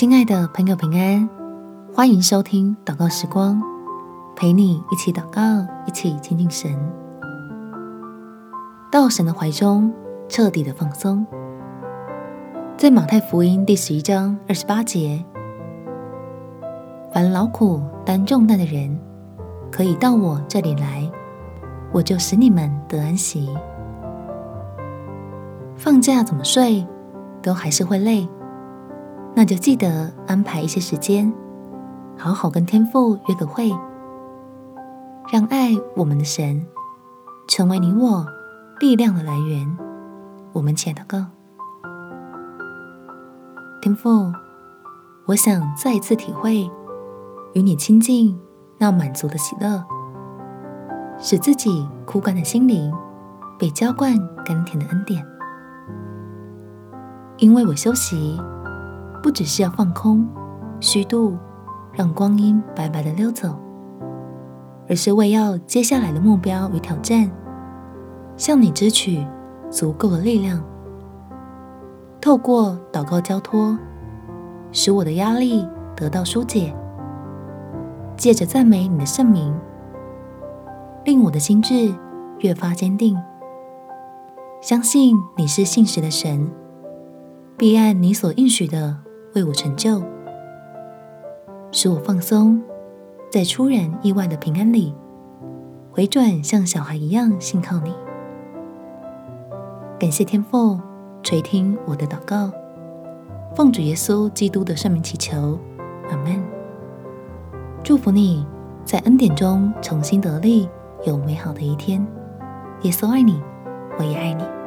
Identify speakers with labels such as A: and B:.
A: 亲爱的朋友，平安，欢迎收听祷告时光，陪你一起祷告，一起亲近神，到神的怀中，彻底的放松。在马太福音第十一章二十八节，凡劳苦担重担的人，可以到我这里来，我就使你们得安息。放假怎么睡，都还是会累。那就记得安排一些时间，好好跟天父约个会，让爱我们的神成为你我力量的来源。我们且祷告，天父，我想再一次体会与你亲近那满足的喜乐，使自己枯干的心灵被浇灌甘甜的恩典，因为我休息。不只是要放空、虚度，让光阴白白的溜走，而是为要接下来的目标与挑战，向你支取足够的力量。透过祷告交托，使我的压力得到纾解；借着赞美你的圣名，令我的心志越发坚定，相信你是信实的神，必按你所应许的。为我成就，使我放松，在出人意外的平安里，回转像小孩一样信靠你。感谢天父垂听我的祷告，奉主耶稣基督的圣名祈求，阿门。祝福你在恩典中重新得力，有美好的一天。耶稣爱你，我也爱你。